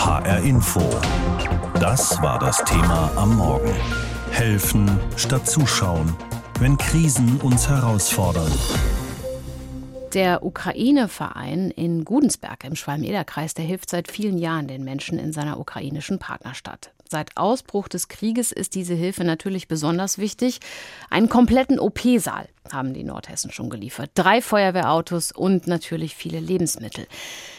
HR Info. Das war das Thema am Morgen. Helfen statt zuschauen, wenn Krisen uns herausfordern. Der Ukraine-Verein in Gudensberg im Schwalm-Eder-Kreis, der hilft seit vielen Jahren den Menschen in seiner ukrainischen Partnerstadt. Seit Ausbruch des Krieges ist diese Hilfe natürlich besonders wichtig. Einen kompletten OP-Saal haben die Nordhessen schon geliefert. Drei Feuerwehrautos und natürlich viele Lebensmittel.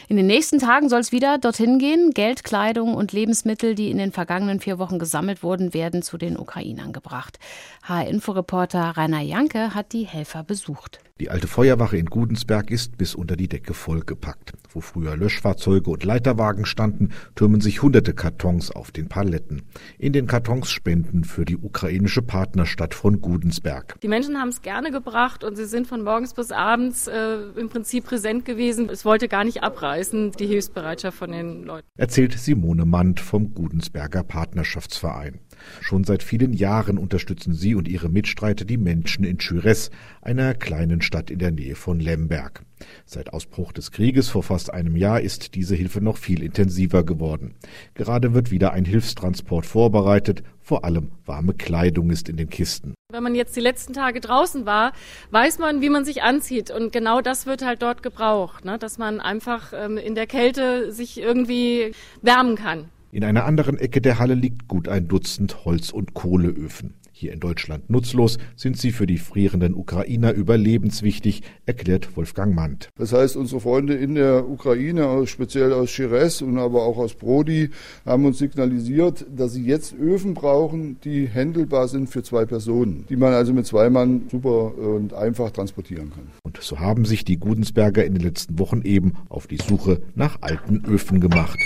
In den nächsten Tagen soll es wieder dorthin gehen. Geld, Kleidung und Lebensmittel, die in den vergangenen vier Wochen gesammelt wurden, werden zu den Ukrainern gebracht. HR-Inforeporter Rainer Janke hat die Helfer besucht. Die alte Feuerwache in Gudensberg ist bis unter die Decke vollgepackt. Wo früher Löschfahrzeuge und Leiterwagen standen, türmen sich hunderte Kartons auf den Paletten. In den Kartons Spenden für die ukrainische Partnerstadt von Gudensberg. Die Menschen haben es gerne gebracht und sie sind von morgens bis abends äh, im Prinzip präsent gewesen. Es wollte gar nicht abreißen, die Hilfsbereitschaft von den Leuten. Erzählt Simone Mand vom Gudensberger Partnerschaftsverein. Schon seit vielen Jahren unterstützen sie und ihre Mitstreiter die Menschen in Schüres, einer kleinen Stadt in der Nähe von Lemberg. Seit Ausbruch des Krieges vor fast einem Jahr ist diese Hilfe noch viel intensiver geworden. Gerade wird wieder ein Hilfstransport vorbereitet, vor allem warme Kleidung ist in den Kisten. Wenn man jetzt die letzten Tage draußen war, weiß man, wie man sich anzieht. Und genau das wird halt dort gebraucht, ne? dass man einfach ähm, in der Kälte sich irgendwie wärmen kann. In einer anderen Ecke der Halle liegt gut ein Dutzend Holz- und Kohleöfen. Hier in Deutschland nutzlos, sind sie für die frierenden Ukrainer überlebenswichtig, erklärt Wolfgang Mandt. Das heißt, unsere Freunde in der Ukraine, speziell aus Chires und aber auch aus Brody, haben uns signalisiert, dass sie jetzt Öfen brauchen, die händelbar sind für zwei Personen, die man also mit zwei Mann super und einfach transportieren kann. Und so haben sich die Gudensberger in den letzten Wochen eben auf die Suche nach alten Öfen gemacht.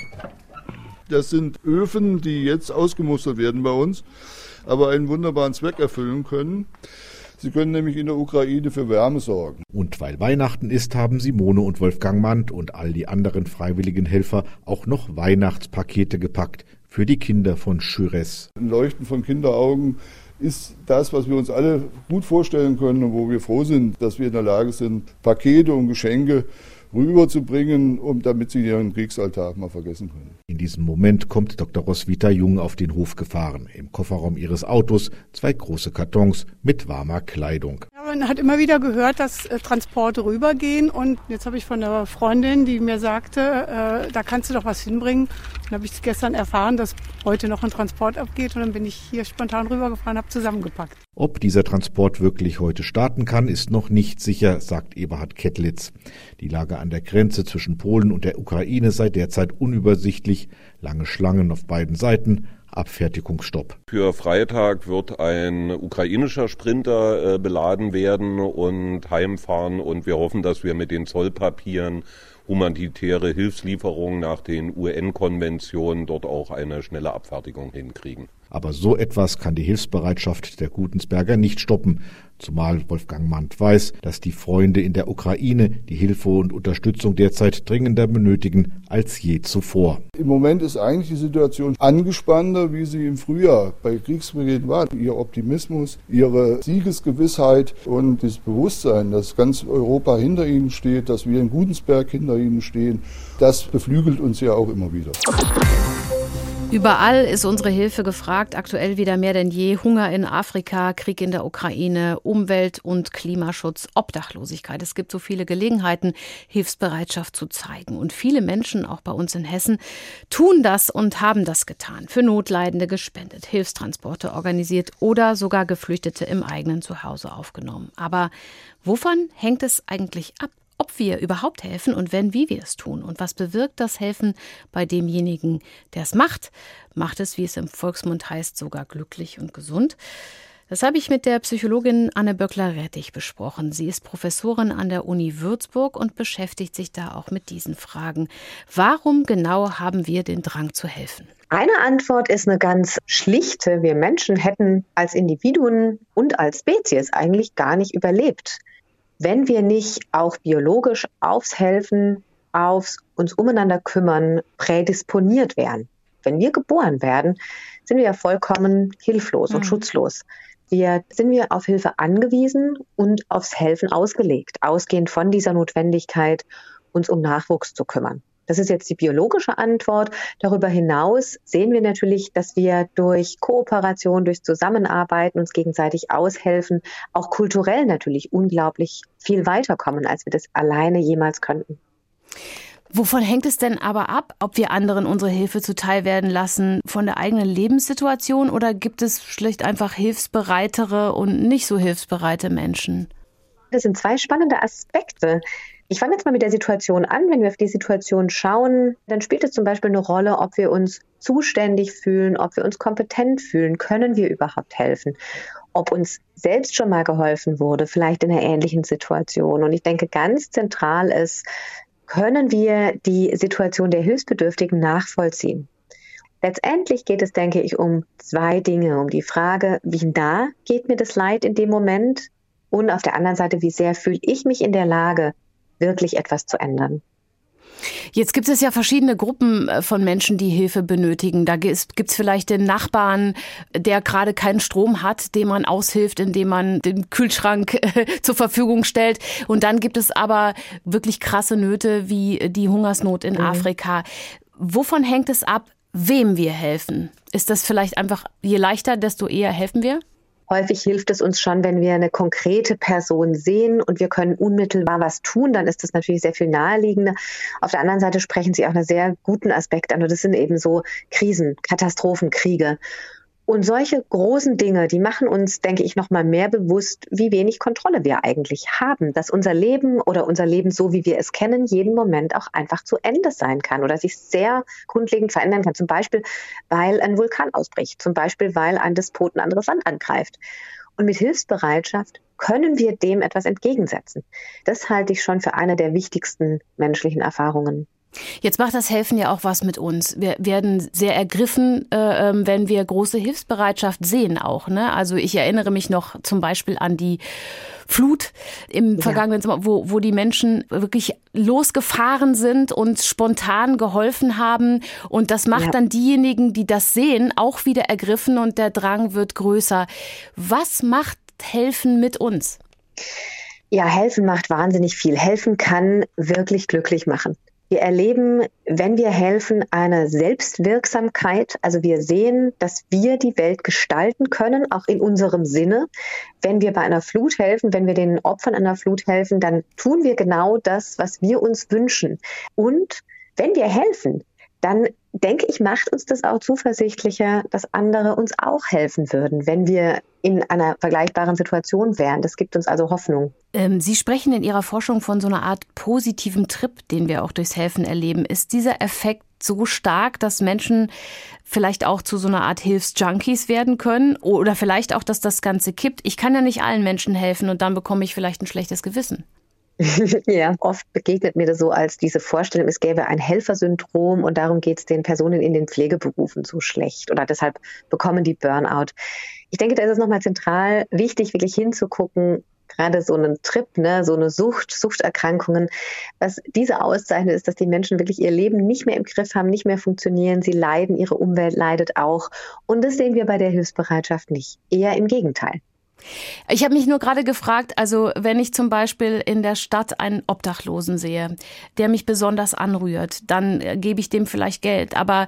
Das sind Öfen, die jetzt ausgemustert werden bei uns, aber einen wunderbaren Zweck erfüllen können. Sie können nämlich in der Ukraine für Wärme sorgen. Und weil Weihnachten ist, haben Simone und Wolfgang Mandt und all die anderen freiwilligen Helfer auch noch Weihnachtspakete gepackt für die Kinder von Schüres. Ein Leuchten von Kinderaugen ist das, was wir uns alle gut vorstellen können und wo wir froh sind, dass wir in der Lage sind, Pakete und Geschenke rüberzubringen, um damit sie ihren Kriegsalltag mal vergessen können. In diesem Moment kommt Dr. Roswitha Jung auf den Hof gefahren. Im Kofferraum ihres Autos zwei große Kartons mit warmer Kleidung. Man hat immer wieder gehört, dass äh, Transporte rübergehen und jetzt habe ich von einer Freundin, die mir sagte, äh, da kannst du doch was hinbringen. Dann habe ich gestern erfahren, dass heute noch ein Transport abgeht und dann bin ich hier spontan rübergefahren, habe zusammengepackt. Ob dieser Transport wirklich heute starten kann, ist noch nicht sicher, sagt Eberhard Kettlitz. Die Lage an der Grenze zwischen Polen und der Ukraine sei derzeit unübersichtlich, lange Schlangen auf beiden Seiten, Abfertigungsstopp. Für Freitag wird ein ukrainischer Sprinter äh, beladen werden und heimfahren und wir hoffen, dass wir mit den Zollpapieren humanitäre Hilfslieferungen nach den UN-Konventionen dort auch eine schnelle Abfertigung hinkriegen. Aber so etwas kann die Hilfsbereitschaft der Gutensberger nicht stoppen, zumal Wolfgang Mandt weiß, dass die Freunde in der Ukraine die Hilfe und Unterstützung derzeit dringender benötigen als je zuvor. Im Moment ist eigentlich die Situation angespannter, wie sie im Frühjahr bei Kriegsbeginn war. Ihr Optimismus, ihre Siegesgewissheit und das Bewusstsein, dass ganz Europa hinter ihnen steht, dass wir in Gutensberg hinter ihnen stehen, das beflügelt uns ja auch immer wieder. Überall ist unsere Hilfe gefragt, aktuell wieder mehr denn je. Hunger in Afrika, Krieg in der Ukraine, Umwelt- und Klimaschutz, Obdachlosigkeit. Es gibt so viele Gelegenheiten, Hilfsbereitschaft zu zeigen. Und viele Menschen, auch bei uns in Hessen, tun das und haben das getan. Für Notleidende gespendet, Hilfstransporte organisiert oder sogar Geflüchtete im eigenen Zuhause aufgenommen. Aber wovon hängt es eigentlich ab? Ob wir überhaupt helfen und wenn, wie wir es tun. Und was bewirkt das Helfen bei demjenigen, der es macht? Macht es, wie es im Volksmund heißt, sogar glücklich und gesund? Das habe ich mit der Psychologin Anne Böckler-Rettich besprochen. Sie ist Professorin an der Uni Würzburg und beschäftigt sich da auch mit diesen Fragen. Warum genau haben wir den Drang zu helfen? Eine Antwort ist eine ganz schlichte. Wir Menschen hätten als Individuen und als Spezies eigentlich gar nicht überlebt wenn wir nicht auch biologisch aufs Helfen, aufs uns umeinander kümmern, prädisponiert wären. Wenn wir geboren werden, sind wir ja vollkommen hilflos mhm. und schutzlos. Wir sind wir auf Hilfe angewiesen und aufs Helfen ausgelegt, ausgehend von dieser Notwendigkeit, uns um Nachwuchs zu kümmern. Das ist jetzt die biologische Antwort. Darüber hinaus sehen wir natürlich, dass wir durch Kooperation, durch Zusammenarbeiten uns gegenseitig aushelfen, auch kulturell natürlich unglaublich viel weiterkommen, als wir das alleine jemals könnten. Wovon hängt es denn aber ab, ob wir anderen unsere Hilfe zuteil werden lassen? Von der eigenen Lebenssituation oder gibt es schlicht einfach hilfsbereitere und nicht so hilfsbereite Menschen? Das sind zwei spannende Aspekte. Ich fange jetzt mal mit der Situation an. Wenn wir auf die Situation schauen, dann spielt es zum Beispiel eine Rolle, ob wir uns zuständig fühlen, ob wir uns kompetent fühlen. Können wir überhaupt helfen? Ob uns selbst schon mal geholfen wurde, vielleicht in einer ähnlichen Situation. Und ich denke, ganz zentral ist, können wir die Situation der Hilfsbedürftigen nachvollziehen? Letztendlich geht es, denke ich, um zwei Dinge. Um die Frage, wie nah geht mir das Leid in dem Moment? Und auf der anderen Seite, wie sehr fühle ich mich in der Lage, wirklich etwas zu ändern. Jetzt gibt es ja verschiedene Gruppen äh, von Menschen, die Hilfe benötigen. Da gibt es vielleicht den Nachbarn, der gerade keinen Strom hat, dem man aushilft, indem man den Kühlschrank äh, zur Verfügung stellt. Und dann gibt es aber wirklich krasse Nöte wie die Hungersnot in mhm. Afrika. Wovon hängt es ab, wem wir helfen? Ist das vielleicht einfach, je leichter, desto eher helfen wir? Häufig hilft es uns schon, wenn wir eine konkrete Person sehen und wir können unmittelbar was tun, dann ist das natürlich sehr viel naheliegender. Auf der anderen Seite sprechen Sie auch einen sehr guten Aspekt an und das sind eben so Krisen, Katastrophen, Kriege. Und solche großen Dinge, die machen uns, denke ich, noch mal mehr bewusst, wie wenig Kontrolle wir eigentlich haben, dass unser Leben oder unser Leben so, wie wir es kennen, jeden Moment auch einfach zu Ende sein kann oder sich sehr grundlegend verändern kann. Zum Beispiel, weil ein Vulkan ausbricht, zum Beispiel, weil ein Despot ein anderes Land angreift. Und mit Hilfsbereitschaft können wir dem etwas entgegensetzen. Das halte ich schon für eine der wichtigsten menschlichen Erfahrungen. Jetzt macht das Helfen ja auch was mit uns. Wir werden sehr ergriffen, äh, ähm, wenn wir große Hilfsbereitschaft sehen auch. Ne? Also ich erinnere mich noch zum Beispiel an die Flut im vergangenen Sommer, wo, wo die Menschen wirklich losgefahren sind und spontan geholfen haben. Und das macht ja. dann diejenigen, die das sehen, auch wieder ergriffen und der Drang wird größer. Was macht Helfen mit uns? Ja, helfen macht wahnsinnig viel. Helfen kann wirklich glücklich machen. Wir erleben, wenn wir helfen, eine Selbstwirksamkeit. Also wir sehen, dass wir die Welt gestalten können, auch in unserem Sinne. Wenn wir bei einer Flut helfen, wenn wir den Opfern einer Flut helfen, dann tun wir genau das, was wir uns wünschen. Und wenn wir helfen, dann denke ich, macht uns das auch zuversichtlicher, dass andere uns auch helfen würden, wenn wir in einer vergleichbaren Situation wären. Das gibt uns also Hoffnung. Ähm, Sie sprechen in Ihrer Forschung von so einer Art positiven Trip, den wir auch durchs Helfen erleben. Ist dieser Effekt so stark, dass Menschen vielleicht auch zu so einer Art Hilfsjunkies werden können? Oder vielleicht auch, dass das Ganze kippt? Ich kann ja nicht allen Menschen helfen und dann bekomme ich vielleicht ein schlechtes Gewissen. ja, oft begegnet mir das so als diese Vorstellung, es gäbe ein Helfersyndrom und darum geht es den Personen in den Pflegeberufen so schlecht oder deshalb bekommen die Burnout. Ich denke, da ist es nochmal zentral wichtig, wirklich hinzugucken, gerade so einen Trip, ne, so eine Sucht, Suchterkrankungen. Was diese auszeichnet, ist, dass die Menschen wirklich ihr Leben nicht mehr im Griff haben, nicht mehr funktionieren. Sie leiden, ihre Umwelt leidet auch. Und das sehen wir bei der Hilfsbereitschaft nicht. Eher im Gegenteil. Ich habe mich nur gerade gefragt, also wenn ich zum Beispiel in der Stadt einen Obdachlosen sehe, der mich besonders anrührt, dann äh, gebe ich dem vielleicht Geld. Aber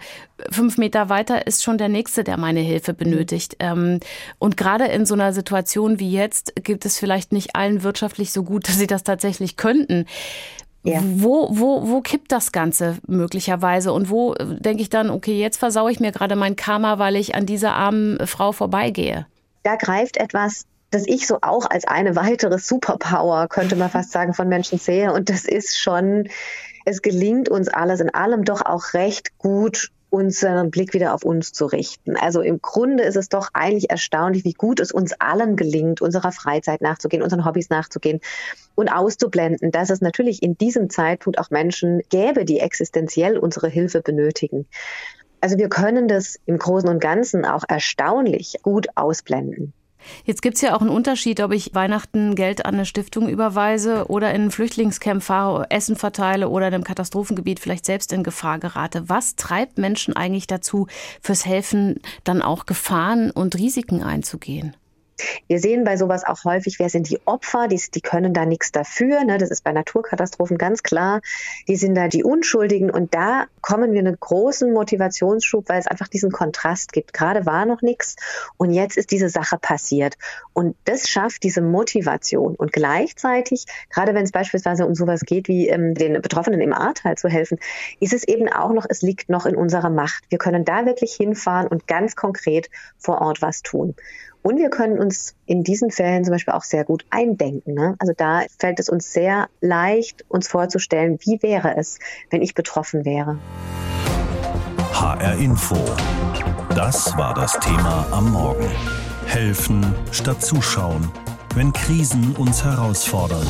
fünf Meter weiter ist schon der Nächste, der meine Hilfe benötigt. Mhm. Und gerade in so einer Situation wie jetzt gibt es vielleicht nicht allen wirtschaftlich so gut, dass sie das tatsächlich könnten. Ja. Wo, wo, wo kippt das Ganze möglicherweise? Und wo äh, denke ich dann, okay, jetzt versaue ich mir gerade mein Karma, weil ich an dieser armen Frau vorbeigehe? Da greift etwas, das ich so auch als eine weitere Superpower, könnte man fast sagen, von Menschen sehe. Und das ist schon, es gelingt uns alles in allem doch auch recht gut, unseren Blick wieder auf uns zu richten. Also im Grunde ist es doch eigentlich erstaunlich, wie gut es uns allen gelingt, unserer Freizeit nachzugehen, unseren Hobbys nachzugehen und auszublenden, dass es natürlich in diesem Zeitpunkt auch Menschen gäbe, die existenziell unsere Hilfe benötigen. Also wir können das im Großen und Ganzen auch erstaunlich gut ausblenden. Jetzt gibt es ja auch einen Unterschied, ob ich Weihnachten Geld an eine Stiftung überweise oder in ein Flüchtlingscamp fahre, Essen verteile oder in einem Katastrophengebiet vielleicht selbst in Gefahr gerate. Was treibt Menschen eigentlich dazu, fürs Helfen dann auch Gefahren und Risiken einzugehen? Wir sehen bei sowas auch häufig, wer sind die Opfer, die, die können da nichts dafür. Ne? Das ist bei Naturkatastrophen ganz klar. Die sind da die Unschuldigen und da kommen wir einen großen Motivationsschub, weil es einfach diesen Kontrast gibt. Gerade war noch nichts und jetzt ist diese Sache passiert. Und das schafft diese Motivation. Und gleichzeitig, gerade wenn es beispielsweise um sowas geht, wie ähm, den Betroffenen im Ahrtal zu helfen, ist es eben auch noch, es liegt noch in unserer Macht. Wir können da wirklich hinfahren und ganz konkret vor Ort was tun. Und wir können uns in diesen Fällen zum Beispiel auch sehr gut eindenken. Ne? Also da fällt es uns sehr leicht, uns vorzustellen, wie wäre es, wenn ich betroffen wäre. HR Info. Das war das Thema am Morgen. Helfen statt zuschauen, wenn Krisen uns herausfordern.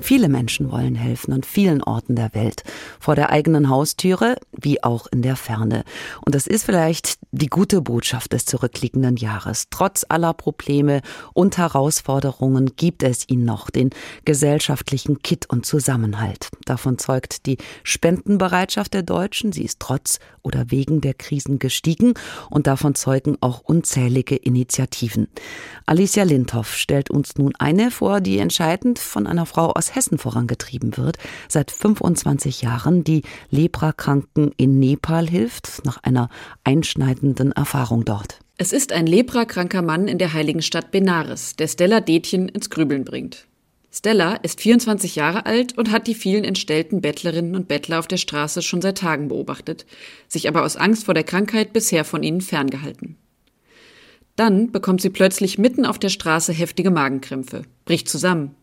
Viele Menschen wollen helfen an vielen Orten der Welt, vor der eigenen Haustüre wie auch in der Ferne. Und das ist vielleicht die gute Botschaft des zurückliegenden Jahres. Trotz aller Probleme und Herausforderungen gibt es ihn noch, den gesellschaftlichen Kitt und Zusammenhalt. Davon zeugt die Spendenbereitschaft der Deutschen. Sie ist trotz oder wegen der Krisen gestiegen und davon zeugen auch unzählige Initiativen. Alicia Lindhoff stellt uns nun eine vor, die entscheidend von einer Frau aus Hessen vorangetrieben wird, seit 25 Jahren die Leprakranken in Nepal hilft, nach einer einschneidenden Erfahrung dort. Es ist ein leprakranker Mann in der heiligen Stadt Benares, der Stella Detjen ins Grübeln bringt. Stella ist 24 Jahre alt und hat die vielen entstellten Bettlerinnen und Bettler auf der Straße schon seit Tagen beobachtet, sich aber aus Angst vor der Krankheit bisher von ihnen ferngehalten. Dann bekommt sie plötzlich mitten auf der Straße heftige Magenkrämpfe, bricht zusammen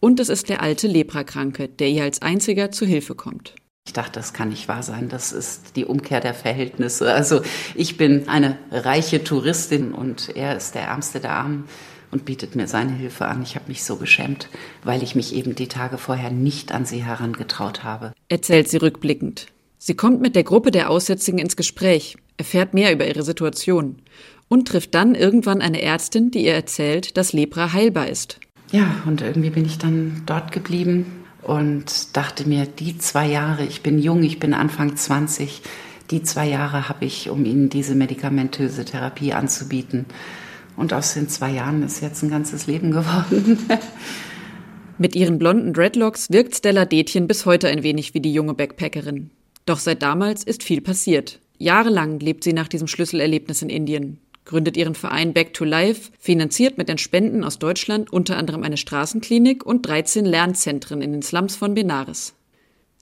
und es ist der alte Leprakranke, der ihr als einziger zu Hilfe kommt. Ich dachte, das kann nicht wahr sein. Das ist die Umkehr der Verhältnisse. Also ich bin eine reiche Touristin und er ist der Ärmste der Armen und bietet mir seine Hilfe an. Ich habe mich so geschämt, weil ich mich eben die Tage vorher nicht an sie herangetraut habe. Erzählt sie rückblickend. Sie kommt mit der Gruppe der Aussätzigen ins Gespräch, erfährt mehr über ihre Situation und trifft dann irgendwann eine Ärztin, die ihr erzählt, dass Lepra heilbar ist. Ja, und irgendwie bin ich dann dort geblieben und dachte mir, die zwei Jahre, ich bin jung, ich bin Anfang 20, die zwei Jahre habe ich, um ihnen diese medikamentöse Therapie anzubieten. Und aus den zwei Jahren ist jetzt ein ganzes Leben geworden. Mit ihren blonden Dreadlocks wirkt Stella Detjen bis heute ein wenig wie die junge Backpackerin. Doch seit damals ist viel passiert. Jahrelang lebt sie nach diesem Schlüsselerlebnis in Indien gründet ihren Verein Back to Life, finanziert mit den Spenden aus Deutschland unter anderem eine Straßenklinik und 13 Lernzentren in den Slums von Benares.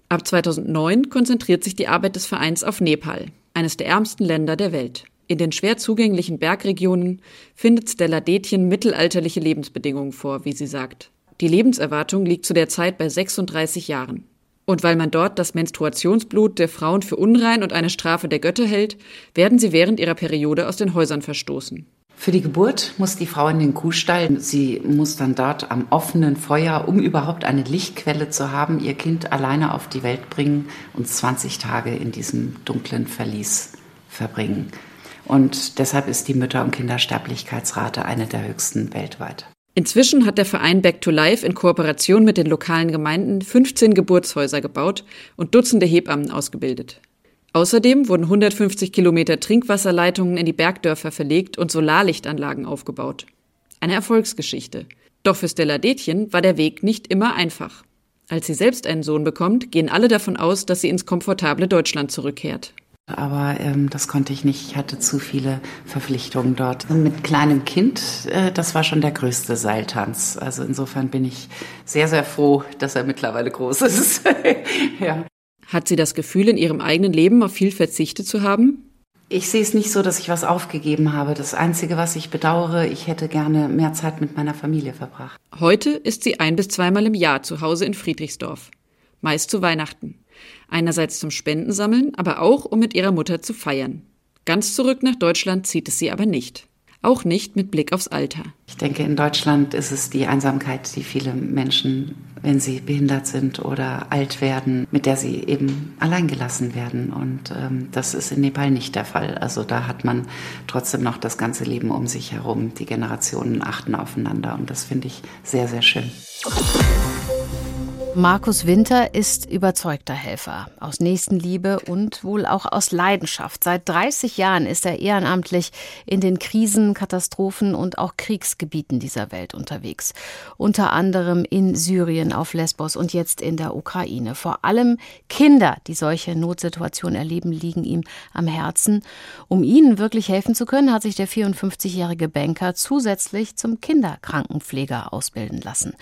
Ab 2009 konzentriert sich die Arbeit des Vereins auf Nepal, eines der ärmsten Länder der Welt. In den schwer zugänglichen Bergregionen findet Stella Detjen mittelalterliche Lebensbedingungen vor, wie sie sagt. Die Lebenserwartung liegt zu der Zeit bei 36 Jahren. Und weil man dort das Menstruationsblut der Frauen für unrein und eine Strafe der Götter hält, werden sie während ihrer Periode aus den Häusern verstoßen. Für die Geburt muss die Frau in den Kuhstall. Sie muss dann dort am offenen Feuer, um überhaupt eine Lichtquelle zu haben, ihr Kind alleine auf die Welt bringen und 20 Tage in diesem dunklen Verlies verbringen. Und deshalb ist die Mütter- und Kindersterblichkeitsrate eine der höchsten weltweit. Inzwischen hat der Verein Back to Life in Kooperation mit den lokalen Gemeinden 15 Geburtshäuser gebaut und Dutzende Hebammen ausgebildet. Außerdem wurden 150 Kilometer Trinkwasserleitungen in die Bergdörfer verlegt und Solarlichtanlagen aufgebaut. Eine Erfolgsgeschichte. Doch für Stella Detjen war der Weg nicht immer einfach. Als sie selbst einen Sohn bekommt, gehen alle davon aus, dass sie ins komfortable Deutschland zurückkehrt. Aber ähm, das konnte ich nicht. Ich hatte zu viele Verpflichtungen dort. Und mit kleinem Kind, äh, das war schon der größte Seiltanz. Also insofern bin ich sehr, sehr froh, dass er mittlerweile groß ist. ja. Hat sie das Gefühl, in ihrem eigenen Leben auf viel verzichtet zu haben? Ich sehe es nicht so, dass ich was aufgegeben habe. Das Einzige, was ich bedauere, ich hätte gerne mehr Zeit mit meiner Familie verbracht. Heute ist sie ein bis zweimal im Jahr zu Hause in Friedrichsdorf. Meist zu Weihnachten. Einerseits zum Spendensammeln, aber auch um mit ihrer Mutter zu feiern. Ganz zurück nach Deutschland zieht es sie aber nicht. Auch nicht mit Blick aufs Alter. Ich denke, in Deutschland ist es die Einsamkeit, die viele Menschen, wenn sie behindert sind oder alt werden, mit der sie eben alleingelassen werden. Und ähm, das ist in Nepal nicht der Fall. Also da hat man trotzdem noch das ganze Leben um sich herum. Die Generationen achten aufeinander. Und das finde ich sehr, sehr schön. Markus Winter ist überzeugter Helfer aus Nächstenliebe und wohl auch aus Leidenschaft. Seit 30 Jahren ist er ehrenamtlich in den Krisen, Katastrophen und auch Kriegsgebieten dieser Welt unterwegs. Unter anderem in Syrien, auf Lesbos und jetzt in der Ukraine. Vor allem Kinder, die solche Notsituationen erleben, liegen ihm am Herzen. Um ihnen wirklich helfen zu können, hat sich der 54-jährige Banker zusätzlich zum Kinderkrankenpfleger ausbilden lassen.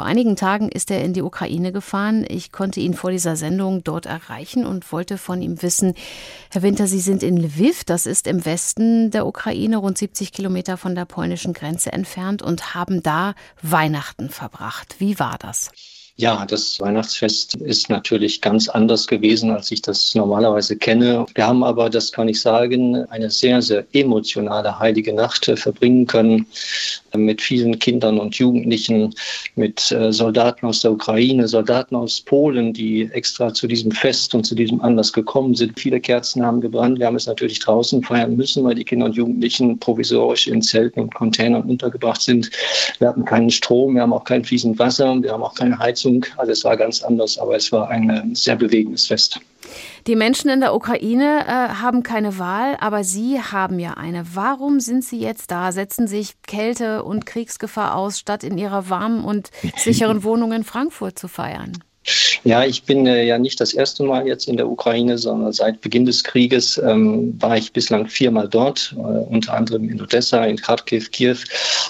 Vor einigen Tagen ist er in die Ukraine gefahren. Ich konnte ihn vor dieser Sendung dort erreichen und wollte von ihm wissen, Herr Winter, Sie sind in Lviv, das ist im Westen der Ukraine, rund 70 Kilometer von der polnischen Grenze entfernt und haben da Weihnachten verbracht. Wie war das? Ja, das Weihnachtsfest ist natürlich ganz anders gewesen, als ich das normalerweise kenne. Wir haben aber, das kann ich sagen, eine sehr, sehr emotionale heilige Nacht verbringen können mit vielen Kindern und Jugendlichen, mit äh, Soldaten aus der Ukraine, Soldaten aus Polen, die extra zu diesem Fest und zu diesem Anlass gekommen sind. Viele Kerzen haben gebrannt. Wir haben es natürlich draußen feiern müssen, weil die Kinder und Jugendlichen provisorisch in Zelten und Containern untergebracht sind. Wir hatten keinen Strom, wir haben auch kein fließend Wasser, wir haben auch keine Heizung. Begrüßung. Also es war ganz anders, aber es war ein äh, sehr bewegendes Fest. Die Menschen in der Ukraine äh, haben keine Wahl, aber Sie haben ja eine. Warum sind Sie jetzt da? Setzen sich Kälte und Kriegsgefahr aus, statt in Ihrer warmen und sicheren Wohnung in Frankfurt zu feiern? Ja, ich bin äh, ja nicht das erste Mal jetzt in der Ukraine, sondern seit Beginn des Krieges ähm, war ich bislang viermal dort, äh, unter anderem in Odessa, in Kharkiv, Kiew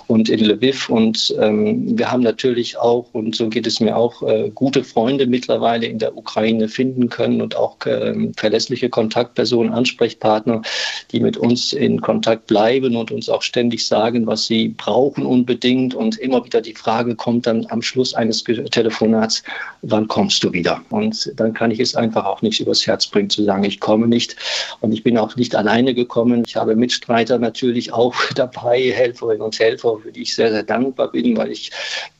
und in Lviv. Und ähm, wir haben natürlich auch, und so geht es mir auch, äh, gute Freunde mittlerweile in der Ukraine finden können und auch ähm, verlässliche Kontaktpersonen, Ansprechpartner, die mit uns in Kontakt bleiben und uns auch ständig sagen, was sie brauchen unbedingt. Und immer wieder die Frage kommt dann am Schluss eines Telefonats, wann kommst du wieder? Und dann kann ich es einfach auch nicht übers Herz bringen zu sagen, ich komme nicht. Und ich bin auch nicht alleine gekommen. Ich habe Mitstreiter natürlich auch dabei, Helferinnen und Helfer, für die ich sehr, sehr dankbar bin, weil ich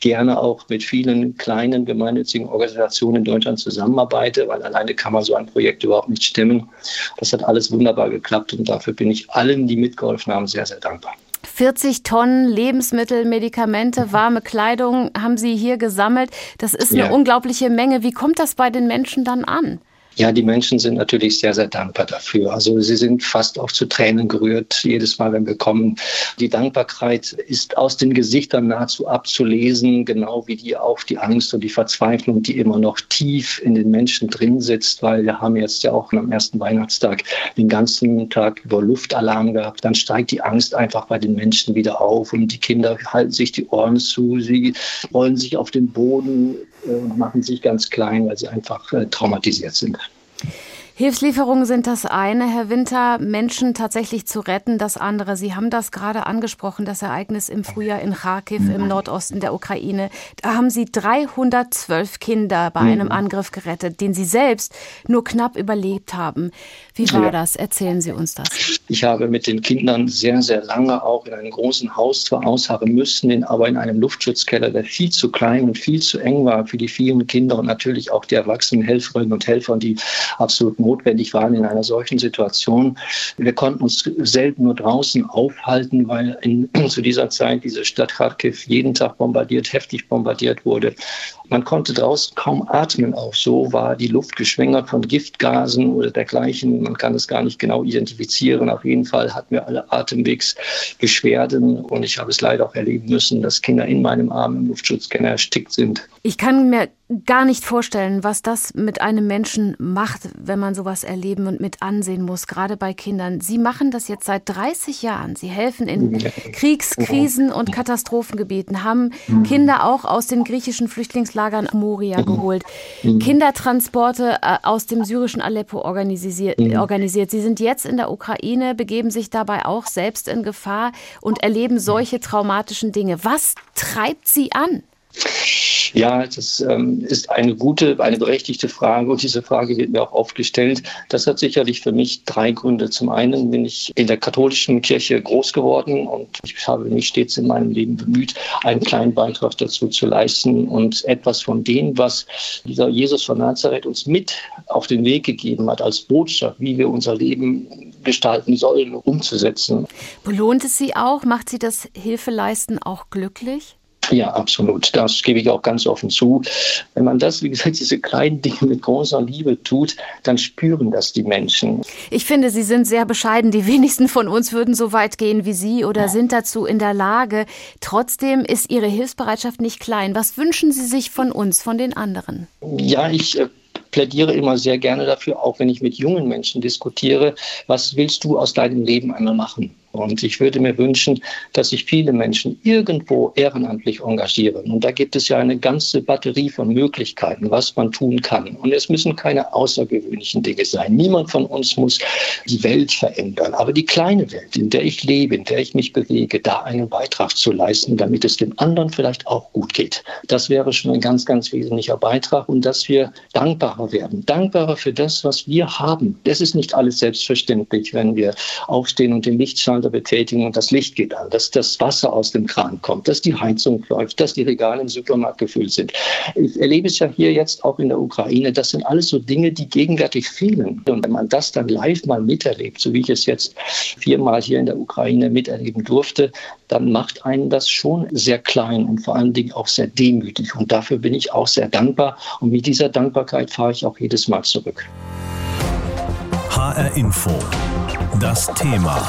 gerne auch mit vielen kleinen gemeinnützigen Organisationen in Deutschland zusammenarbeite, weil alleine kann man so ein Projekt überhaupt nicht stemmen. Das hat alles wunderbar geklappt und dafür bin ich allen, die mitgeholfen haben, sehr, sehr dankbar. 40 Tonnen Lebensmittel, Medikamente, warme Kleidung haben Sie hier gesammelt. Das ist eine ja. unglaubliche Menge. Wie kommt das bei den Menschen dann an? Ja, die Menschen sind natürlich sehr, sehr dankbar dafür. Also sie sind fast auch zu Tränen gerührt, jedes Mal, wenn wir kommen. Die Dankbarkeit ist aus den Gesichtern nahezu abzulesen, genau wie die auch die Angst und die Verzweiflung, die immer noch tief in den Menschen drin sitzt, weil wir haben jetzt ja auch am ersten Weihnachtstag den ganzen Tag über Luftalarm gehabt. Dann steigt die Angst einfach bei den Menschen wieder auf und die Kinder halten sich die Ohren zu, sie rollen sich auf den Boden, und machen sich ganz klein, weil sie einfach äh, traumatisiert sind. Hilfslieferungen sind das eine, Herr Winter, Menschen tatsächlich zu retten, das andere. Sie haben das gerade angesprochen, das Ereignis im Frühjahr in Kharkiv im Nordosten der Ukraine. Da haben Sie 312 Kinder bei einem mhm. Angriff gerettet, den Sie selbst nur knapp überlebt haben. Wie war das? Erzählen Sie uns das. Ich habe mit den Kindern sehr, sehr lange auch in einem großen Haus zwar ausharren müssen, aber in einem Luftschutzkeller, der viel zu klein und viel zu eng war für die vielen Kinder und natürlich auch die erwachsenen Helferinnen und Helfer, die absolut notwendig waren in einer solchen Situation. Wir konnten uns selten nur draußen aufhalten, weil in, zu dieser Zeit diese Stadt Kharkiv jeden Tag bombardiert, heftig bombardiert wurde. Man konnte draußen kaum atmen auch. So war die Luft geschwängert von Giftgasen oder dergleichen. Man kann es gar nicht genau identifizieren. Auf jeden Fall hatten wir alle Atemwegsbeschwerden und ich habe es leider auch erleben müssen, dass Kinder in meinem Arm im Luftschutzscanner erstickt sind. Ich kann mir gar nicht vorstellen, was das mit einem Menschen macht, wenn man sowas erleben und mit ansehen muss, gerade bei Kindern. Sie machen das jetzt seit 30 Jahren. Sie helfen in Kriegs-, Krisen- und Katastrophengebieten, haben Kinder auch aus den griechischen Flüchtlingslagern Moria geholt, Kindertransporte äh, aus dem syrischen Aleppo organisiert, organisiert. Sie sind jetzt in der Ukraine, begeben sich dabei auch selbst in Gefahr und erleben solche traumatischen Dinge. Was treibt Sie an? Ja, das ähm, ist eine gute, eine berechtigte Frage und diese Frage wird mir auch oft gestellt. Das hat sicherlich für mich drei Gründe. Zum einen bin ich in der katholischen Kirche groß geworden und ich habe mich stets in meinem Leben bemüht, einen kleinen Beitrag dazu zu leisten und etwas von dem, was dieser Jesus von Nazareth uns mit auf den Weg gegeben hat als Botschaft, wie wir unser Leben gestalten sollen, umzusetzen. Belohnt es Sie auch? Macht Sie das Hilfeleisten auch glücklich? Ja, absolut. Das gebe ich auch ganz offen zu. Wenn man das, wie gesagt, diese kleinen Dinge mit großer Liebe tut, dann spüren das die Menschen. Ich finde, Sie sind sehr bescheiden. Die wenigsten von uns würden so weit gehen wie Sie oder sind dazu in der Lage. Trotzdem ist Ihre Hilfsbereitschaft nicht klein. Was wünschen Sie sich von uns, von den anderen? Ja, ich äh, plädiere immer sehr gerne dafür, auch wenn ich mit jungen Menschen diskutiere, was willst du aus deinem Leben einmal machen? Und ich würde mir wünschen, dass sich viele Menschen irgendwo ehrenamtlich engagieren. Und da gibt es ja eine ganze Batterie von Möglichkeiten, was man tun kann. Und es müssen keine außergewöhnlichen Dinge sein. Niemand von uns muss die Welt verändern. Aber die kleine Welt, in der ich lebe, in der ich mich bewege, da einen Beitrag zu leisten, damit es dem anderen vielleicht auch gut geht. Das wäre schon ein ganz, ganz wesentlicher Beitrag. Und dass wir dankbarer werden. Dankbarer für das, was wir haben. Das ist nicht alles selbstverständlich, wenn wir aufstehen und den Lichtschein Schalter betätigen und das Licht geht an, dass das Wasser aus dem Kran kommt, dass die Heizung läuft, dass die Regale im Supermarkt gefüllt sind. Ich erlebe es ja hier jetzt auch in der Ukraine. Das sind alles so Dinge, die gegenwärtig fehlen. Und wenn man das dann live mal miterlebt, so wie ich es jetzt viermal hier in der Ukraine miterleben durfte, dann macht einen das schon sehr klein und vor allen Dingen auch sehr demütig. Und dafür bin ich auch sehr dankbar. Und mit dieser Dankbarkeit fahre ich auch jedes Mal zurück. HR Info. Das Thema.